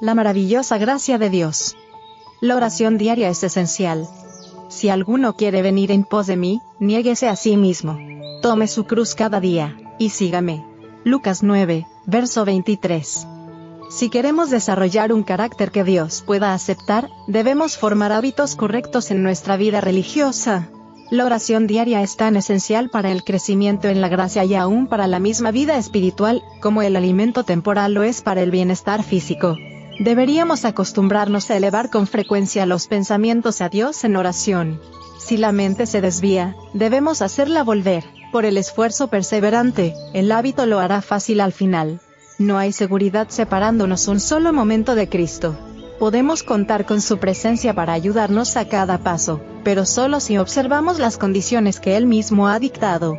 La maravillosa gracia de Dios. La oración diaria es esencial. Si alguno quiere venir en pos de mí, niéguese a sí mismo. Tome su cruz cada día, y sígame. Lucas 9, verso 23. Si queremos desarrollar un carácter que Dios pueda aceptar, debemos formar hábitos correctos en nuestra vida religiosa. La oración diaria es tan esencial para el crecimiento en la gracia y aún para la misma vida espiritual, como el alimento temporal lo es para el bienestar físico. Deberíamos acostumbrarnos a elevar con frecuencia los pensamientos a Dios en oración. Si la mente se desvía, debemos hacerla volver. Por el esfuerzo perseverante, el hábito lo hará fácil al final. No hay seguridad separándonos un solo momento de Cristo. Podemos contar con su presencia para ayudarnos a cada paso, pero solo si observamos las condiciones que Él mismo ha dictado.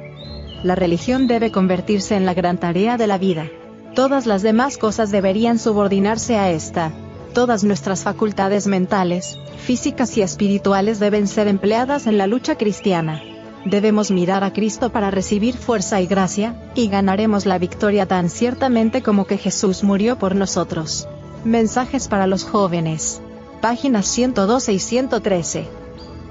La religión debe convertirse en la gran tarea de la vida. Todas las demás cosas deberían subordinarse a esta. Todas nuestras facultades mentales, físicas y espirituales deben ser empleadas en la lucha cristiana. Debemos mirar a Cristo para recibir fuerza y gracia, y ganaremos la victoria tan ciertamente como que Jesús murió por nosotros. Mensajes para los jóvenes. Páginas 112 y 113.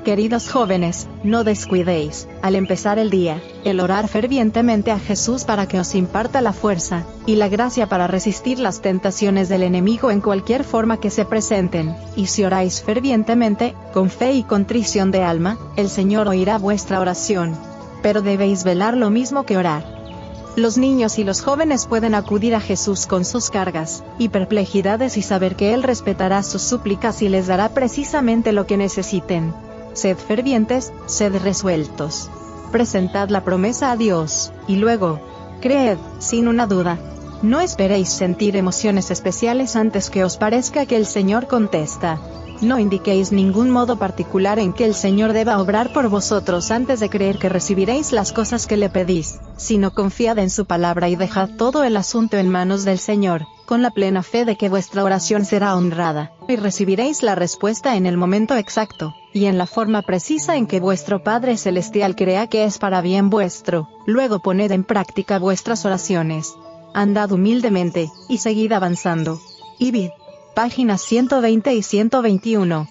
Queridos jóvenes, no descuidéis, al empezar el día, el orar fervientemente a Jesús para que os imparta la fuerza y la gracia para resistir las tentaciones del enemigo en cualquier forma que se presenten, y si oráis fervientemente, con fe y contrición de alma, el Señor oirá vuestra oración. Pero debéis velar lo mismo que orar. Los niños y los jóvenes pueden acudir a Jesús con sus cargas y perplejidades y saber que Él respetará sus súplicas y les dará precisamente lo que necesiten. Sed fervientes, sed resueltos. Presentad la promesa a Dios, y luego, creed, sin una duda. No esperéis sentir emociones especiales antes que os parezca que el Señor contesta. No indiquéis ningún modo particular en que el Señor deba obrar por vosotros antes de creer que recibiréis las cosas que le pedís, sino confiad en su palabra y dejad todo el asunto en manos del Señor, con la plena fe de que vuestra oración será honrada, y recibiréis la respuesta en el momento exacto, y en la forma precisa en que vuestro Padre Celestial crea que es para bien vuestro. Luego poned en práctica vuestras oraciones. Andad humildemente, y seguid avanzando. Ibid páginas 120 y 121.